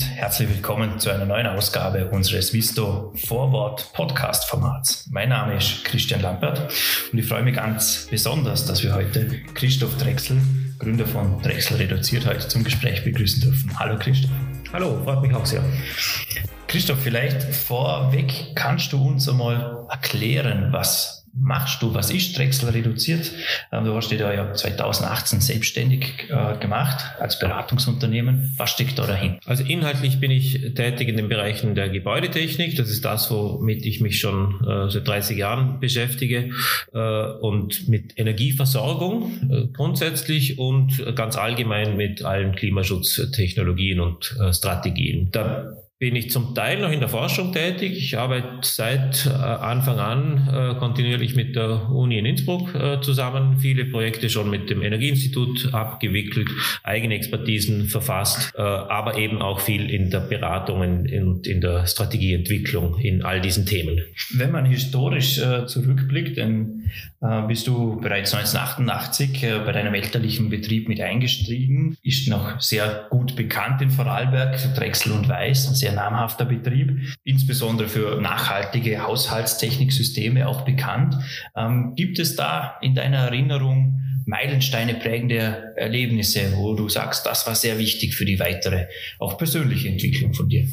und herzlich willkommen zu einer neuen Ausgabe unseres Visto Forward Podcast Formats. Mein Name ist Christian Lampert und ich freue mich ganz besonders, dass wir heute Christoph Drechsel, Gründer von Drechsel Reduziert, heute zum Gespräch begrüßen dürfen. Hallo Christoph. Hallo, freut mich auch sehr. Christoph, vielleicht vorweg kannst du uns einmal erklären, was machst du? Was ist Drechsel reduziert? Ähm, du hast dich da ja 2018 selbstständig äh, gemacht als Beratungsunternehmen. Was steckt da dahin? Also inhaltlich bin ich tätig in den Bereichen der Gebäudetechnik. Das ist das, womit ich mich schon äh, seit 30 Jahren beschäftige äh, und mit Energieversorgung grundsätzlich und ganz allgemein mit allen Klimaschutztechnologien und Strategien. Da bin ich zum Teil noch in der Forschung tätig. Ich arbeite seit äh, Anfang an äh, kontinuierlich mit der Uni in Innsbruck äh, zusammen, viele Projekte schon mit dem Energieinstitut abgewickelt, eigene Expertisen verfasst, aber eben auch viel in der Beratung und in, der Strategieentwicklung in all diesen Themen. Wenn man historisch zurückblickt, dann bist du bereits 1988 bei deinem elterlichen Betrieb mit eingestiegen, ist noch sehr gut bekannt in Vorarlberg, Drechsel und Weiß, ein sehr sehr namhafter Betrieb, insbesondere für nachhaltige Haushaltstechniksysteme auch bekannt. Ähm, gibt es da in deiner Erinnerung Meilensteine prägende Erlebnisse, wo du sagst, das war sehr wichtig für die weitere, auch persönliche Entwicklung von dir?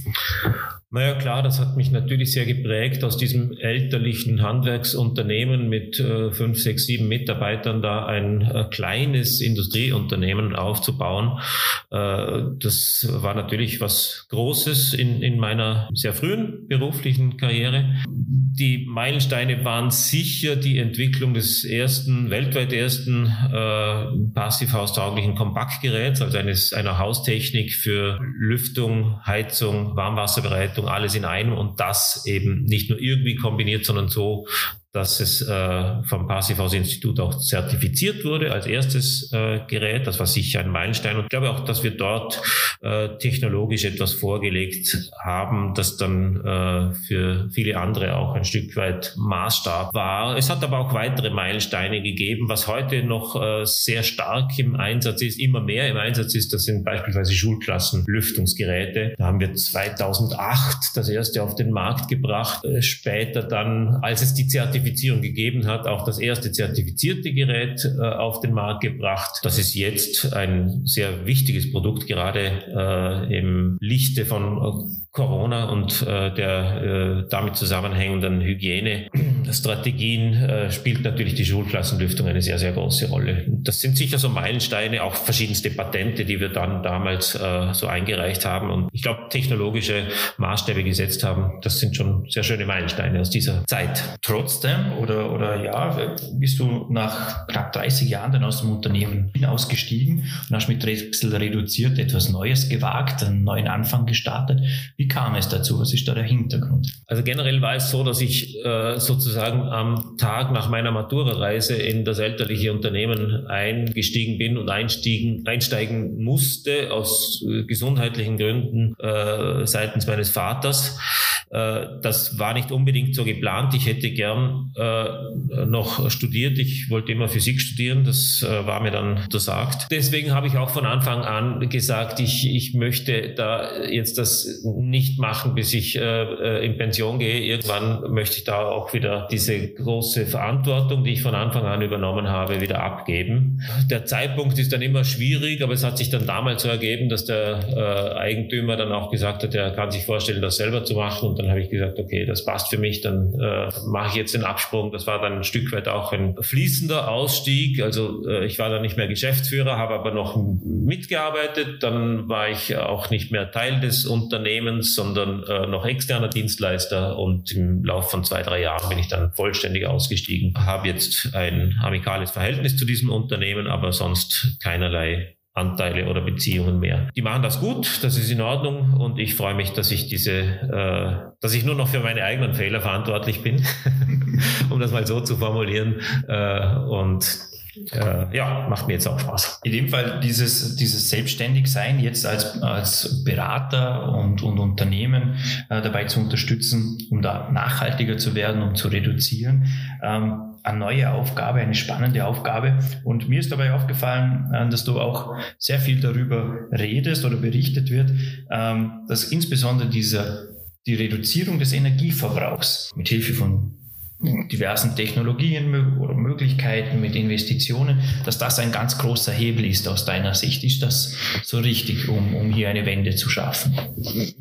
Naja, klar, das hat mich natürlich sehr geprägt, aus diesem elterlichen Handwerksunternehmen mit äh, fünf, sechs, sieben Mitarbeitern da ein äh, kleines Industrieunternehmen aufzubauen. Äh, das war natürlich was Großes in, in meiner sehr frühen beruflichen Karriere. Die Meilensteine waren sicher die Entwicklung des ersten, weltweit ersten äh, passivhaustauglichen Kompaktgeräts, also eines, einer Haustechnik für Lüftung, Heizung, Warmwasserbereitung Einrichtung, alles in einem und das eben nicht nur irgendwie kombiniert, sondern so, dass es äh, vom Passivhaus-Institut auch zertifiziert wurde als erstes äh, Gerät. Das war sicher ein Meilenstein. Und ich glaube auch, dass wir dort äh, technologisch etwas vorgelegt haben, das dann äh, für viele andere auch ein Stück weit Maßstab war. Es hat aber auch weitere Meilensteine gegeben, was heute noch äh, sehr stark im Einsatz ist, immer mehr im Einsatz ist. Das sind beispielsweise Schulklassen-Lüftungsgeräte. Da haben wir 2008 das erste auf den Markt gebracht. Äh, später dann, als es die Zertifizierung Zertifizierung gegeben hat, auch das erste zertifizierte Gerät äh, auf den Markt gebracht. Das ist jetzt ein sehr wichtiges Produkt, gerade äh, im Lichte von äh, Corona und äh, der äh, damit zusammenhängenden Hygienestrategien äh, spielt natürlich die Schulklassenlüftung eine sehr, sehr große Rolle. Das sind sicher so Meilensteine, auch verschiedenste Patente, die wir dann damals äh, so eingereicht haben und ich glaube, technologische Maßstäbe gesetzt haben. Das sind schon sehr schöne Meilensteine aus dieser Zeit. Trotzdem oder, oder ja, bist du nach knapp 30 Jahren dann aus dem Unternehmen ausgestiegen und hast mit Drechsel reduziert etwas Neues gewagt, einen neuen Anfang gestartet. Wie wie kam es dazu? Was ist da der Hintergrund? Also generell war es so, dass ich äh, sozusagen am Tag nach meiner Matura-Reise in das elterliche Unternehmen eingestiegen bin und einstiegen, einsteigen musste aus äh, gesundheitlichen Gründen äh, seitens meines Vaters. Äh, das war nicht unbedingt so geplant. Ich hätte gern äh, noch studiert. Ich wollte immer Physik studieren. Das äh, war mir dann untersagt. Deswegen habe ich auch von Anfang an gesagt, ich, ich möchte da jetzt das nicht machen, bis ich in Pension gehe. Irgendwann möchte ich da auch wieder diese große Verantwortung, die ich von Anfang an übernommen habe, wieder abgeben. Der Zeitpunkt ist dann immer schwierig, aber es hat sich dann damals so ergeben, dass der äh, Eigentümer dann auch gesagt hat, er kann sich vorstellen, das selber zu machen. Und dann habe ich gesagt, okay, das passt für mich, dann äh, mache ich jetzt den Absprung. Das war dann ein Stück weit auch ein fließender Ausstieg. Also äh, ich war dann nicht mehr Geschäftsführer, habe aber noch mitgearbeitet. Dann war ich auch nicht mehr Teil des Unternehmens sondern äh, noch externer Dienstleister. Und im Laufe von zwei, drei Jahren bin ich dann vollständig ausgestiegen. Habe jetzt ein amikales Verhältnis zu diesem Unternehmen, aber sonst keinerlei Anteile oder Beziehungen mehr. Die machen das gut, das ist in Ordnung und ich freue mich, dass ich diese, äh, dass ich nur noch für meine eigenen Fehler verantwortlich bin, um das mal so zu formulieren. Äh, und äh, ja, macht mir jetzt auch Spaß. In dem Fall dieses, dieses Selbstständigsein jetzt als, als Berater und, und Unternehmen äh, dabei zu unterstützen, um da nachhaltiger zu werden, um zu reduzieren. Ähm, eine neue Aufgabe, eine spannende Aufgabe. Und mir ist dabei aufgefallen, äh, dass du auch sehr viel darüber redest oder berichtet wird, ähm, dass insbesondere dieser, die Reduzierung des Energieverbrauchs mit Hilfe von diversen Technologien oder Möglichkeiten mit Investitionen, dass das ein ganz großer Hebel ist aus deiner Sicht. Ist das so richtig, um, um hier eine Wende zu schaffen?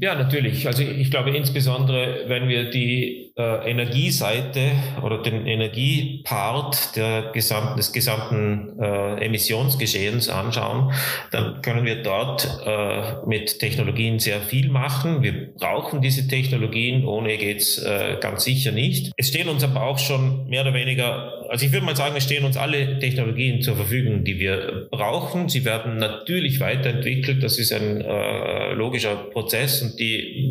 Ja, natürlich. Also ich glaube insbesondere, wenn wir die äh, Energieseite oder den Energiepart der gesamten, des gesamten äh, Emissionsgeschehens anschauen, dann können wir dort äh, mit Technologien sehr viel machen. Wir brauchen diese Technologien, ohne geht's äh, ganz sicher nicht. Es stehen uns aber auch schon mehr oder weniger, also ich würde mal sagen, es stehen uns alle Technologien zur Verfügung, die wir brauchen. Sie werden natürlich weiterentwickelt. Das ist ein äh, logischer Prozess und die,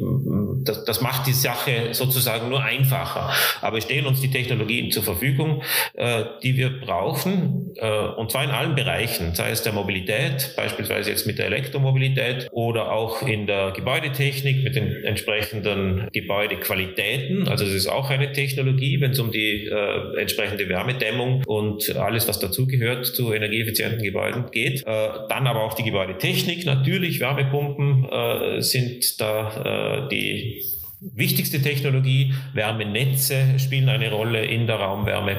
das, das macht die Sache sozusagen nur einfacher. Aber es stehen uns die Technologien zur Verfügung, äh, die wir brauchen, äh, und zwar in allen Bereichen, sei es der Mobilität, beispielsweise jetzt mit der Elektromobilität oder auch in der Gebäudetechnik mit den entsprechenden Gebäudequalitäten. Also es ist auch eine Technologie, wenn es um die äh, entsprechende Wärmedämmung und alles, was dazugehört zu energieeffizienten Gebäuden geht. Äh, dann aber auch die Gebäudetechnik natürlich. Wärmepumpen äh, sind da äh, die wichtigste Technologie. Wärmenetze spielen eine Rolle in der Raumwärme.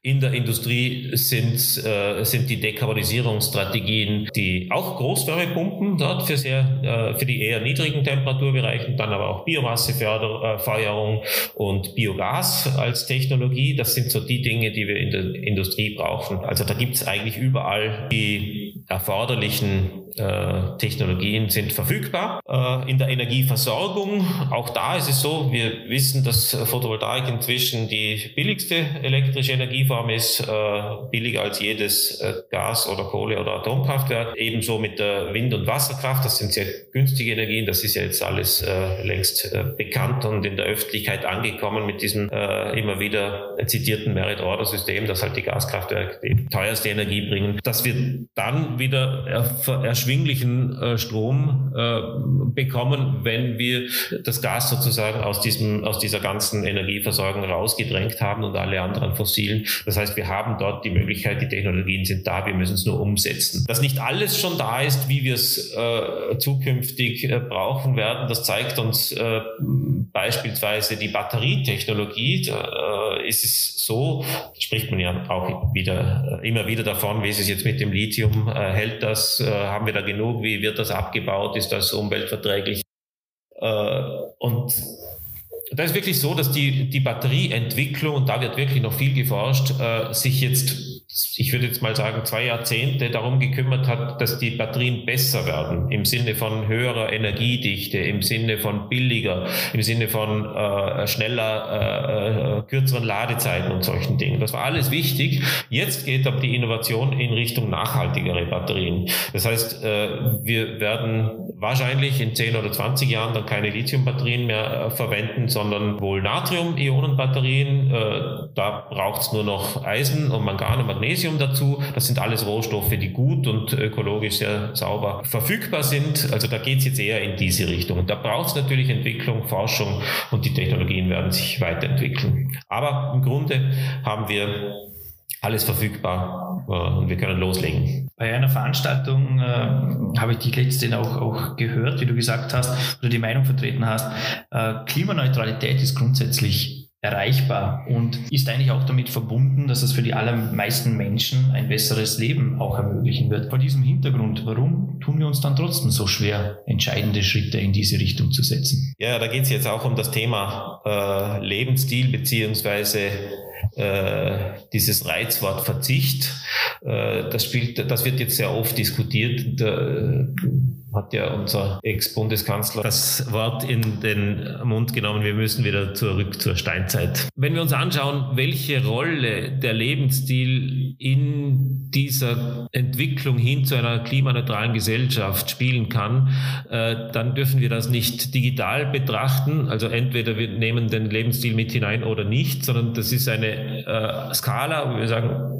In der Industrie sind, äh, sind die Dekarbonisierungsstrategien, die auch Großwärmepumpen dort für, sehr, äh, für die eher niedrigen Temperaturbereichen, dann aber auch Biomassefeuerung und Biogas als Technologie. Das sind so die Dinge, die wir in der Industrie brauchen. Also da gibt es eigentlich überall die erforderlichen äh, Technologien sind verfügbar. Äh, in der Energieversorgung, auch da ist es so, wir wissen, dass Photovoltaik inzwischen die billigste elektrische Energieform ist, äh, billiger als jedes Gas- oder Kohle- oder Atomkraftwerk. Ebenso mit der Wind- und Wasserkraft, das sind sehr günstige Energien, das ist ja jetzt alles längst bekannt und in der Öffentlichkeit angekommen mit diesem immer wieder zitierten Merit-Order-System, dass halt die Gaskraftwerke die teuerste Energie bringen. dass wir dann wieder erschwinglichen äh, Strom äh, bekommen, wenn wir das Gas sozusagen aus diesem, aus dieser ganzen Energieversorgung rausgedrängt haben und alle anderen fossilen. Das heißt, wir haben dort die Möglichkeit, die Technologien sind da, wir müssen es nur umsetzen. Dass nicht alles schon da ist, wie wir es äh, zukünftig brauchen werden, das zeigt uns beispielsweise die Batterietechnologie. Da, äh, ist es so, spricht man ja auch wieder, immer wieder davon, wie ist es jetzt mit dem Lithium, hält das, haben wir da genug? Wie wird das abgebaut? Ist das umweltverträglich? Äh, und da ist wirklich so, dass die, die Batterieentwicklung, und da wird wirklich noch viel geforscht, äh, sich jetzt ich würde jetzt mal sagen, zwei Jahrzehnte darum gekümmert hat, dass die Batterien besser werden, im Sinne von höherer Energiedichte, im Sinne von billiger, im Sinne von äh, schneller, äh, äh, kürzeren Ladezeiten und solchen Dingen. Das war alles wichtig. Jetzt geht aber die Innovation in Richtung nachhaltigere Batterien. Das heißt, äh, wir werden wahrscheinlich in 10 oder 20 Jahren dann keine Lithiumbatterien mehr äh, verwenden, sondern wohl Natrium-Ionen-Batterien. Da braucht es nur noch Eisen und Mangan und Magnesium dazu. Das sind alles Rohstoffe, die gut und ökologisch sehr sauber verfügbar sind. Also da geht es jetzt eher in diese Richtung. Da braucht es natürlich Entwicklung, Forschung und die Technologien werden sich weiterentwickeln. Aber im Grunde haben wir alles verfügbar äh, und wir können loslegen. Bei einer Veranstaltung äh, habe ich die letzte auch, auch gehört, wie du gesagt hast, oder die Meinung vertreten hast, äh, Klimaneutralität ist grundsätzlich erreichbar und ist eigentlich auch damit verbunden, dass es für die allermeisten Menschen ein besseres Leben auch ermöglichen wird. Vor diesem Hintergrund, warum tun wir uns dann trotzdem so schwer, entscheidende Schritte in diese Richtung zu setzen? Ja, da geht es jetzt auch um das Thema äh, Lebensstil beziehungsweise dieses Reizwort Verzicht. Äh, das spielt, das wird jetzt sehr oft diskutiert. Da, hat ja unser Ex-Bundeskanzler das Wort in den Mund genommen, wir müssen wieder zurück zur Steinzeit. Wenn wir uns anschauen, welche Rolle der Lebensstil in dieser Entwicklung hin zu einer klimaneutralen Gesellschaft spielen kann, äh, dann dürfen wir das nicht digital betrachten. Also entweder wir nehmen den Lebensstil mit hinein oder nicht, sondern das ist eine äh, Skala, wo wir sagen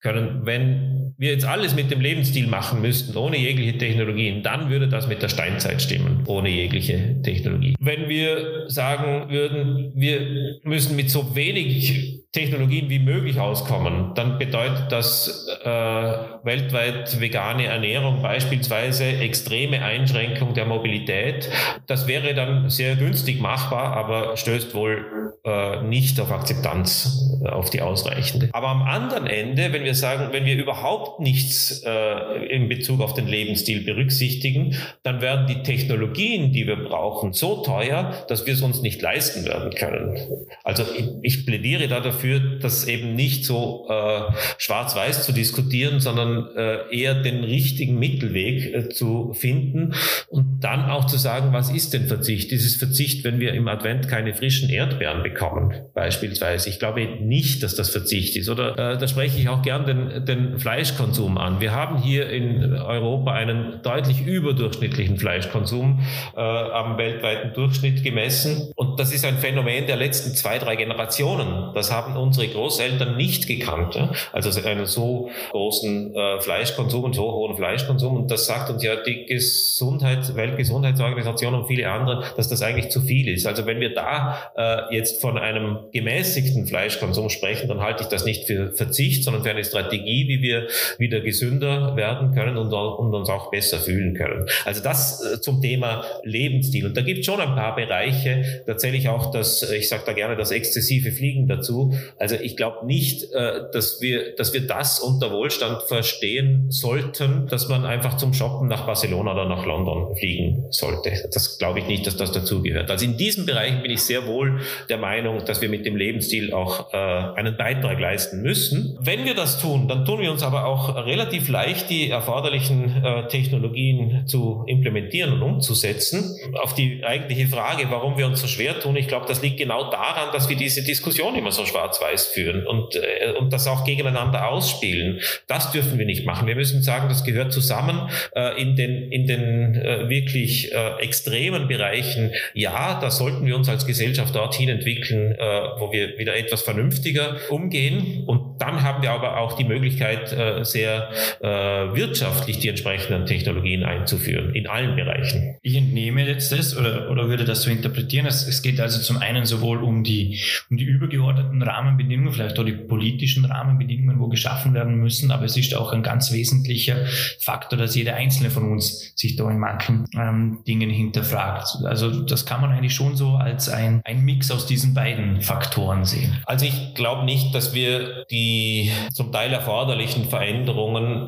können, wenn wir jetzt alles mit dem Lebensstil machen müssten, ohne jegliche Technologien, dann würde das mit der Steinzeit stimmen, ohne jegliche Technologie. Wenn wir sagen würden, wir müssen mit so wenig Technologien wie möglich auskommen, dann bedeutet das äh, weltweit vegane Ernährung beispielsweise extreme Einschränkung der Mobilität. Das wäre dann sehr günstig machbar, aber stößt wohl äh, nicht auf Akzeptanz, äh, auf die ausreichende. Aber am anderen Ende, wenn wir sagen, wenn wir überhaupt nichts äh, in Bezug auf den Lebensstil berücksichtigen, dann werden die Technologien, die wir brauchen, so teuer, dass wir es uns nicht leisten werden können. Also ich, ich plädiere da dafür, das eben nicht so äh, schwarz-weiß zu diskutieren, sondern äh, eher den richtigen Mittelweg äh, zu finden und dann auch zu sagen, was ist denn Verzicht? Dieses Verzicht, wenn wir im Advent keine frischen Erdbeeren bekommen, beispielsweise. Ich glaube nicht, dass das Verzicht ist. Oder äh, da spreche ich auch gern den, den Fleischkonsum an. Wir haben hier in Europa einen deutlich überdurchschnittlichen Fleischkonsum äh, am weltweiten Durchschnitt gemessen. Und das ist ein Phänomen der letzten zwei, drei Generationen. Das haben unsere Großeltern nicht gekannt. Ja? Also einen so großen äh, Fleischkonsum und so hohen Fleischkonsum. Und das sagt uns ja die Gesundheit, Weltgesundheitsorganisation und viele andere, dass das eigentlich zu viel ist. Also wenn wir da äh, jetzt von einem gemäßigten Fleischkonsum sprechen, dann halte ich das nicht für Verzicht, sondern für eine Strategie, wie wir wieder gesünder werden können und, und uns auch besser fühlen können. Also das äh, zum Thema Lebensstil. Und da gibt es schon ein paar Bereiche, da zähle ich auch das, ich sage da gerne das exzessive Fliegen dazu. Also ich glaube nicht, äh, dass wir, dass wir das unter Wohlstand verstehen sollten, dass man einfach zum Shoppen nach Barcelona oder nach London fliegen sollte. Das glaube ich nicht, dass das dazugehört. Also in diesen Bereichen bin ich sehr wohl der Meinung, dass wir mit dem Lebensstil auch äh, einen Beitrag leisten müssen. Wenn wir das tun, dann tun wir uns aber auch relativ leicht, die erforderlichen äh, Technologien zu implementieren und umzusetzen. Auf die eigentliche Frage, warum wir uns so schwer tun, ich glaube, das liegt genau daran, dass wir diese Diskussion immer so schwarz-weiß führen und, äh, und das auch gegeneinander ausspielen. Das dürfen wir nicht machen. Wir müssen sagen, das gehört zusammen äh, in den, in den äh, wirklich äh, extremen Bereichen. Ja, da sollten wir uns als Gesellschaft dorthin entwickeln, äh, wo wir wieder etwas vernünftiger umgehen. Und dann haben wir aber auch die Möglichkeit, sehr äh, wirtschaftlich die entsprechenden Technologien einzuführen, in allen Bereichen. Ich entnehme jetzt das oder, oder würde das so interpretieren. Es, es geht also zum einen sowohl um die, um die übergeordneten Rahmenbedingungen, vielleicht auch die politischen Rahmenbedingungen, wo geschaffen werden müssen, aber es ist auch ein ganz wesentlicher Faktor, dass jeder einzelne von uns sich da in manchen ähm, Dingen hinterfragt. Also das kann man eigentlich schon so als ein, ein Mix aus diesen beiden Faktoren sehen? Also ich glaube nicht, dass wir die zum Teil erforderlichen Veränderungen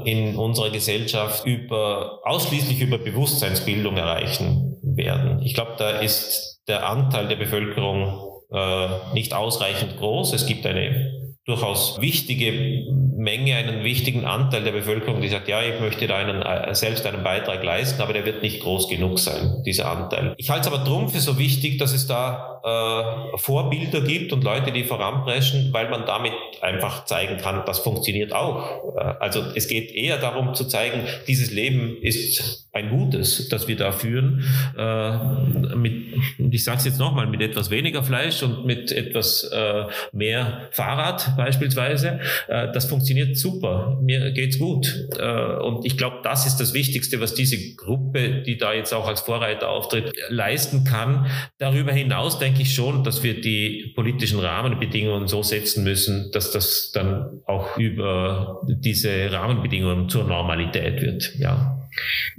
in unserer Gesellschaft über, ausschließlich über Bewusstseinsbildung erreichen werden. Ich glaube, da ist der Anteil der Bevölkerung äh, nicht ausreichend groß. Es gibt eine durchaus wichtige Menge, einen wichtigen Anteil der Bevölkerung, die sagt, ja, ich möchte da einen, äh, selbst einen Beitrag leisten, aber der wird nicht groß genug sein, dieser Anteil. Ich halte es aber drum für so wichtig, dass es da äh, Vorbilder gibt und Leute, die voranpreschen, weil man damit einfach zeigen kann, das funktioniert auch. Äh, also es geht eher darum zu zeigen, dieses Leben ist ein gutes, das wir da führen. Äh, mit, ich sage es jetzt nochmal, mit etwas weniger Fleisch und mit etwas äh, mehr Fahrrad beispielsweise. Äh, das funktioniert super. Mir geht's gut. Äh, und ich glaube, das ist das Wichtigste, was diese Gruppe, die da jetzt auch als Vorreiter auftritt, leisten kann. Darüber hinaus denke ich schon, dass wir die politischen Rahmenbedingungen so setzen müssen, dass das dann auch über diese Rahmenbedingungen zur Normalität wird. Ja.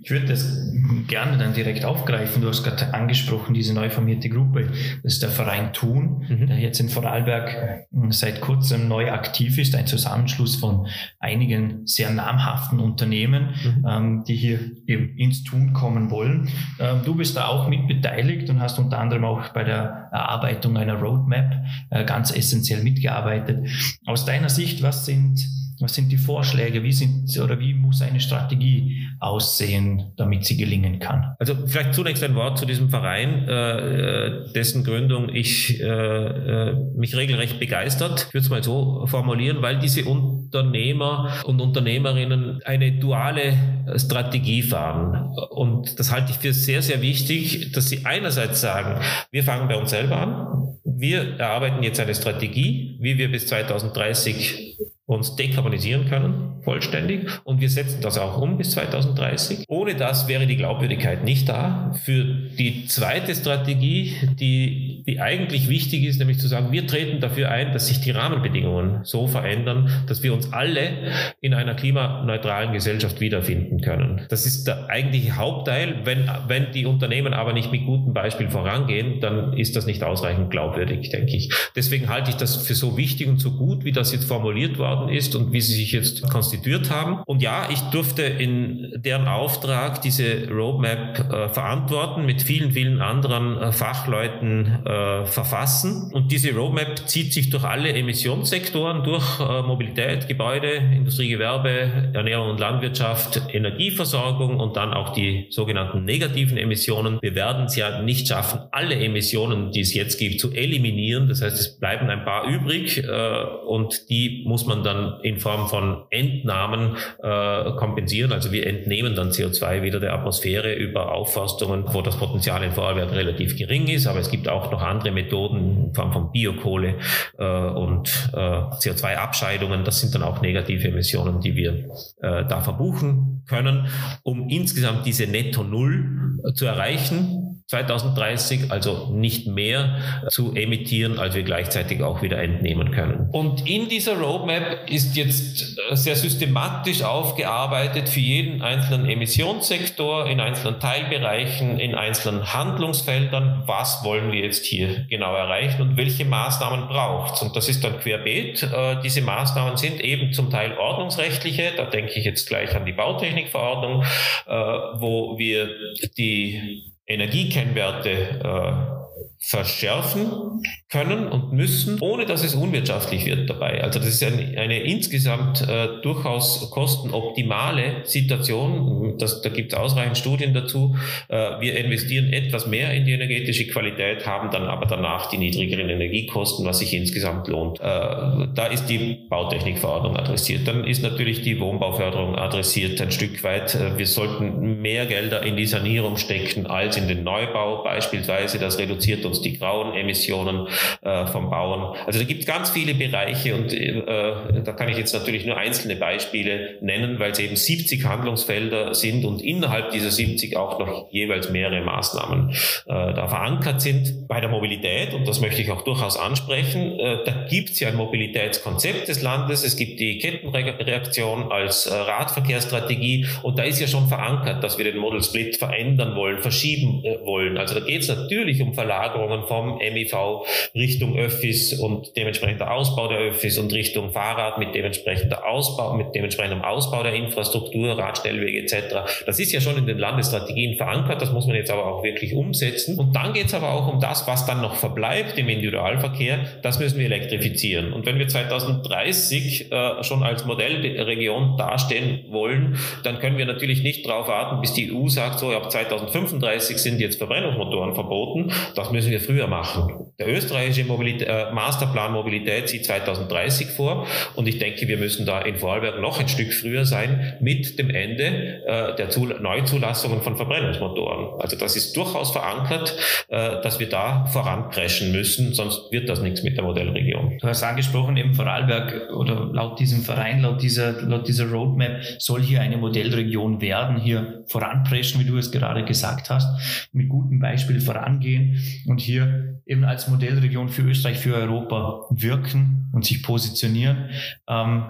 Ich würde das gerne dann direkt aufgreifen. Du hast gerade angesprochen, diese neu formierte Gruppe. Das ist der Verein Thun, mhm. der jetzt in Vorarlberg hm, seit kurzem neu aktiv ist. Ein Zusammenschluss von einigen sehr namhaften Unternehmen, mhm. ähm, die hier eben ins Tun kommen wollen. Ähm, du bist da auch mit beteiligt und hast unter anderem auch bei der Erarbeitung einer Roadmap äh, ganz essentiell mitgearbeitet. Aus deiner Sicht, was sind was sind die Vorschläge? Wie sind oder wie muss eine Strategie aussehen, damit sie gelingen kann? Also vielleicht zunächst ein Wort zu diesem Verein, äh, dessen Gründung ich äh, äh mich regelrecht begeistert. Ich würde es mal so formulieren, weil diese Unternehmer und Unternehmerinnen eine duale Strategie fahren. Und das halte ich für sehr, sehr wichtig, dass sie einerseits sagen, wir fangen bei uns selber an. Wir erarbeiten jetzt eine Strategie, wie wir bis 2030 uns dekarbonisieren können, vollständig. Und wir setzen das auch um bis 2030. Ohne das wäre die Glaubwürdigkeit nicht da. Für die zweite Strategie, die, die eigentlich wichtig ist, nämlich zu sagen, wir treten dafür ein, dass sich die Rahmenbedingungen so verändern, dass wir uns alle in einer klimaneutralen Gesellschaft wiederfinden können. Das ist der eigentliche Hauptteil. Wenn, wenn die Unternehmen aber nicht mit gutem Beispiel vorangehen, dann ist das nicht ausreichend glaubwürdig, denke ich. Deswegen halte ich das für so wichtig und so gut, wie das jetzt formuliert worden ist und wie sie sich jetzt konstituiert haben. Und ja, ich durfte in deren Auftrag diese Roadmap äh, verantworten, mit vielen, vielen anderen äh, Fachleuten äh, verfassen. Und diese Roadmap zieht sich durch alle Emissionssektoren, durch äh, Mobilität, Gebäude, Industrie, Gewerbe, Ernährung und Landwirtschaft, Energieversorgung und dann auch die sogenannten negativen Emissionen. Wir werden es ja nicht schaffen, alle Emissionen, die es jetzt gibt, zu eliminieren. Das heißt, es bleiben ein paar übrig äh, und die muss man dann in Form von Entnahmen äh, kompensieren. Also wir entnehmen dann CO2 wieder der Atmosphäre über Aufforstungen, wo das Potenzial in Vorarlberg relativ gering ist. Aber es gibt auch noch andere Methoden in Form von Biokohle äh, und äh, CO2-Abscheidungen. Das sind dann auch negative Emissionen, die wir äh, da verbuchen können, um insgesamt diese Netto Null zu erreichen 2030, also nicht mehr zu emittieren, als wir gleichzeitig auch wieder entnehmen können. Und in dieser Roadmap ist jetzt äh, sehr systematisch aufgearbeitet für jeden einzelnen Emissionssektor, in einzelnen Teilbereichen, in einzelnen Handlungsfeldern, was wollen wir jetzt hier genau erreichen und welche Maßnahmen braucht es. Und das ist dann querbeet. Äh, diese Maßnahmen sind eben zum Teil ordnungsrechtliche, da denke ich jetzt gleich an die Bautechnikverordnung, äh, wo wir die Energiekennwerte äh, verschärfen können und müssen, ohne dass es unwirtschaftlich wird dabei. Also das ist eine, eine insgesamt äh, durchaus kostenoptimale Situation. Das, da gibt es ausreichend Studien dazu. Äh, wir investieren etwas mehr in die energetische Qualität, haben dann aber danach die niedrigeren Energiekosten, was sich insgesamt lohnt. Äh, da ist die Bautechnikverordnung adressiert. Dann ist natürlich die Wohnbauförderung adressiert ein Stück weit. Äh, wir sollten mehr Gelder in die Sanierung stecken als in den Neubau beispielsweise. Das reduziert uns die grauen Emissionen äh, vom Bauen. Also da gibt es ganz viele Bereiche und äh, da kann ich jetzt natürlich nur einzelne Beispiele nennen, weil es eben 70 Handlungsfelder sind und innerhalb dieser 70 auch noch jeweils mehrere Maßnahmen äh, da verankert sind. Bei der Mobilität, und das möchte ich auch durchaus ansprechen, äh, da gibt es ja ein Mobilitätskonzept des Landes, es gibt die Kettenreaktion als äh, Radverkehrsstrategie und da ist ja schon verankert, dass wir den Model Split verändern wollen, verschieben äh, wollen. Also da geht es natürlich um Verlagerung Verlagerungen vom MIV Richtung Öffis und dementsprechender Ausbau der Öffis und Richtung Fahrrad mit dementsprechender Ausbau, mit dementsprechendem Ausbau der Infrastruktur, Radstellwege etc. Das ist ja schon in den Landesstrategien verankert, das muss man jetzt aber auch wirklich umsetzen. Und dann geht es aber auch um das, was dann noch verbleibt im Individualverkehr, das müssen wir elektrifizieren. Und wenn wir 2030 äh, schon als Modellregion dastehen wollen, dann können wir natürlich nicht darauf warten, bis die EU sagt, so ab 2035 sind jetzt Verbrennungsmotoren verboten. Das müssen wir früher machen. Der österreichische Mobilität, äh, Masterplan Mobilität sieht 2030 vor und ich denke, wir müssen da in Vorarlberg noch ein Stück früher sein mit dem Ende äh, der Zul Neuzulassungen von Verbrennungsmotoren. Also das ist durchaus verankert, äh, dass wir da voranpreschen müssen, sonst wird das nichts mit der Modellregion. Du hast angesprochen, eben Vorarlberg oder laut diesem Verein, laut dieser, laut dieser Roadmap soll hier eine Modellregion werden, hier voranpreschen, wie du es gerade gesagt hast, mit gutem Beispiel vorangehen und hier eben als Modellregion für Österreich, für Europa wirken und sich positionieren. Ähm,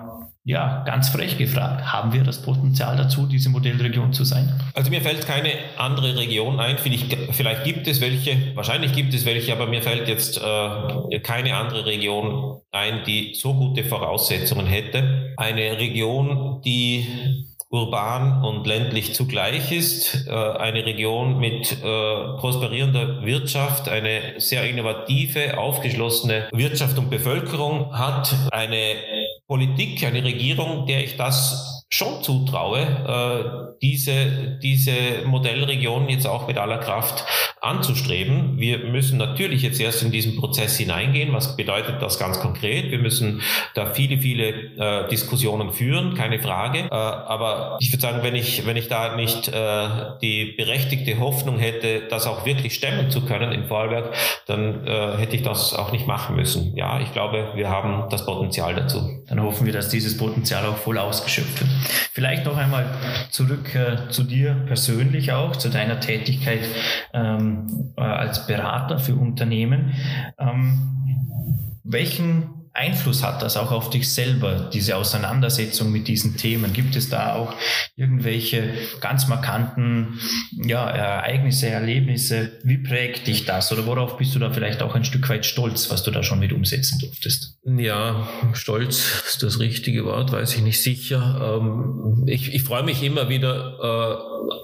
ja, ganz frech gefragt, haben wir das Potenzial dazu, diese Modellregion zu sein? Also mir fällt keine andere Region ein. Vielleicht, vielleicht gibt es welche, wahrscheinlich gibt es welche, aber mir fällt jetzt äh, keine andere Region ein, die so gute Voraussetzungen hätte. Eine Region, die urban und ländlich zugleich ist, äh, eine Region mit äh, prosperierender Wirtschaft, eine sehr innovative, aufgeschlossene Wirtschaft und Bevölkerung hat, eine Politik, eine Regierung, der ich das schon zutraue, äh, diese, diese Modellregion jetzt auch mit aller Kraft anzustreben. Wir müssen natürlich jetzt erst in diesen Prozess hineingehen. Was bedeutet das ganz konkret? Wir müssen da viele, viele äh, Diskussionen führen, keine Frage. Äh, aber ich würde sagen, wenn ich, wenn ich da nicht äh, die berechtigte Hoffnung hätte, das auch wirklich stemmen zu können in Vorarlberg, dann äh, hätte ich das auch nicht machen müssen. Ja, ich glaube, wir haben das Potenzial dazu. dann hoffen wir, dass dieses Potenzial auch voll ausgeschöpft wird. Vielleicht noch einmal zurück äh, zu dir persönlich auch, zu deiner Tätigkeit ähm, äh, als Berater für Unternehmen. Ähm, welchen Einfluss hat das auch auf dich selber, diese Auseinandersetzung mit diesen Themen? Gibt es da auch irgendwelche ganz markanten ja, Ereignisse, Erlebnisse? Wie prägt dich das oder worauf bist du da vielleicht auch ein Stück weit stolz, was du da schon mit umsetzen durftest? Ja, stolz ist das richtige Wort, weiß ich nicht sicher. Ähm, ich, ich freue mich immer wieder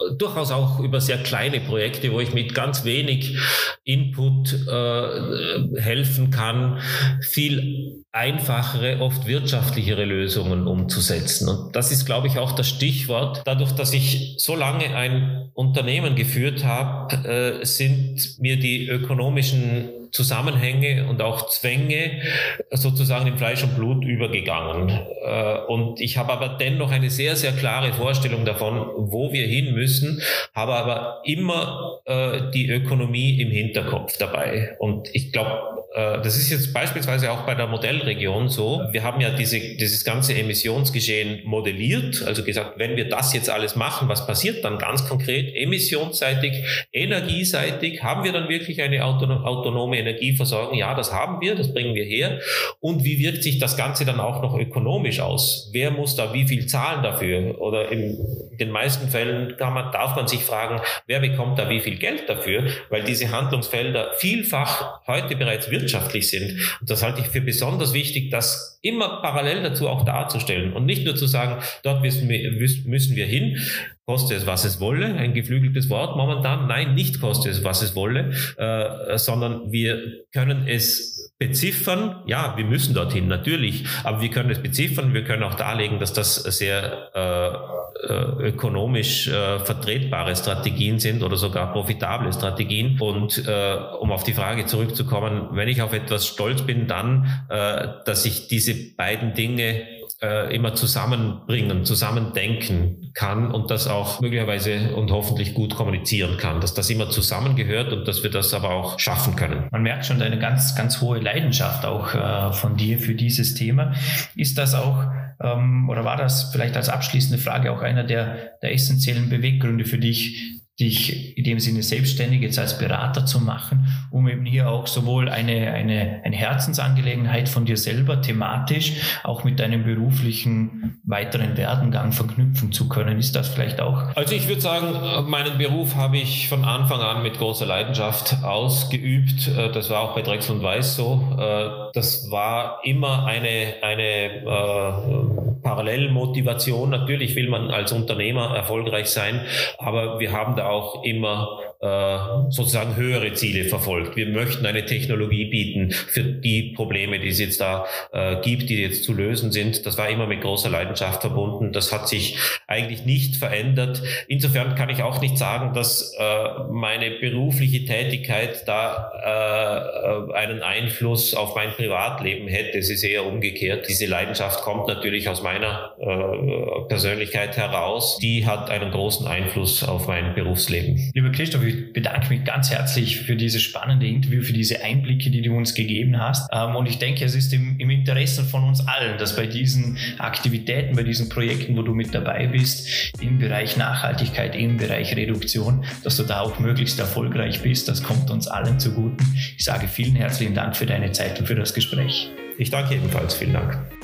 äh, durchaus auch über sehr kleine Projekte, wo ich mit ganz wenig Input äh, helfen kann, viel einfachere, oft wirtschaftlichere Lösungen umzusetzen. Und das ist, glaube ich, auch das Stichwort. Dadurch, dass ich so lange ein Unternehmen geführt habe, äh, sind mir die ökonomischen Zusammenhänge und auch Zwänge sozusagen in Fleisch und Blut übergegangen. Äh, und ich habe aber dennoch eine sehr, sehr klare Vorstellung davon, wo wir hin müssen, habe aber immer äh, die Ökonomie im Hinterkopf dabei. Und ich glaube, das ist jetzt beispielsweise auch bei der Modellregion so. Wir haben ja diese, dieses ganze Emissionsgeschehen modelliert, also gesagt, wenn wir das jetzt alles machen, was passiert dann ganz konkret emissionsseitig, energieseitig? Haben wir dann wirklich eine autonome Energieversorgung? Ja, das haben wir, das bringen wir her. Und wie wirkt sich das Ganze dann auch noch ökonomisch aus? Wer muss da wie viel zahlen dafür? Oder in den meisten Fällen kann man, darf man sich fragen, wer bekommt da wie viel Geld dafür? Weil diese Handlungsfelder vielfach heute bereits wirtschaftlich wirtschaftlich sind. Und das halte ich für besonders wichtig, das immer parallel dazu auch darzustellen und nicht nur zu sagen, dort müssen wir, müssen wir hin, koste es, was es wolle, ein geflügeltes Wort momentan. Nein, nicht koste es, was es wolle, äh, sondern wir können es beziffern. Ja, wir müssen dorthin, natürlich, aber wir können es beziffern. Wir können auch darlegen, dass das sehr äh, äh, ökonomisch äh, vertretbare Strategien sind oder sogar profitable Strategien. Und äh, um auf die Frage zurückzukommen, wenn ich auf etwas stolz bin, dann, äh, dass ich diese beiden Dinge äh, immer zusammenbringen, zusammendenken kann und das auch möglicherweise und hoffentlich gut kommunizieren kann, dass das immer zusammengehört und dass wir das aber auch schaffen können. Man merkt schon eine ganz, ganz hohe Leidenschaft auch äh, von dir für dieses Thema. Ist das auch ähm, oder war das vielleicht als abschließende Frage auch einer der, der essentiellen Beweggründe für dich, dich in dem Sinne selbstständig jetzt als Berater zu machen, um eben hier auch sowohl eine, eine, eine Herzensangelegenheit von dir selber thematisch auch mit deinem beruflichen weiteren Werdengang verknüpfen zu können. Ist das vielleicht auch? Also ich würde sagen, meinen Beruf habe ich von Anfang an mit großer Leidenschaft ausgeübt. Das war auch bei Drechsel und Weiß so. Das war immer eine, eine äh, Parallelmotivation. Natürlich will man als Unternehmer erfolgreich sein, aber wir haben da auch immer sozusagen höhere Ziele verfolgt. Wir möchten eine Technologie bieten für die Probleme, die es jetzt da äh, gibt, die jetzt zu lösen sind. Das war immer mit großer Leidenschaft verbunden. Das hat sich eigentlich nicht verändert. Insofern kann ich auch nicht sagen, dass äh, meine berufliche Tätigkeit da äh, einen Einfluss auf mein Privatleben hätte. Es ist eher umgekehrt. Diese Leidenschaft kommt natürlich aus meiner äh, Persönlichkeit heraus. Die hat einen großen Einfluss auf mein Berufsleben. Lieber Christoph, bedanke mich ganz herzlich für dieses spannende Interview, für diese Einblicke, die du uns gegeben hast. Ähm, und ich denke, es ist im, im Interesse von uns allen, dass bei diesen Aktivitäten, bei diesen Projekten, wo du mit dabei bist, im Bereich Nachhaltigkeit, im Bereich Reduktion, dass du da auch möglichst erfolgreich bist. Das kommt uns allen zugute. Ich sage vielen herzlichen Dank für deine Zeit und für das Gespräch. Ich danke ebenfalls. Vielen Dank.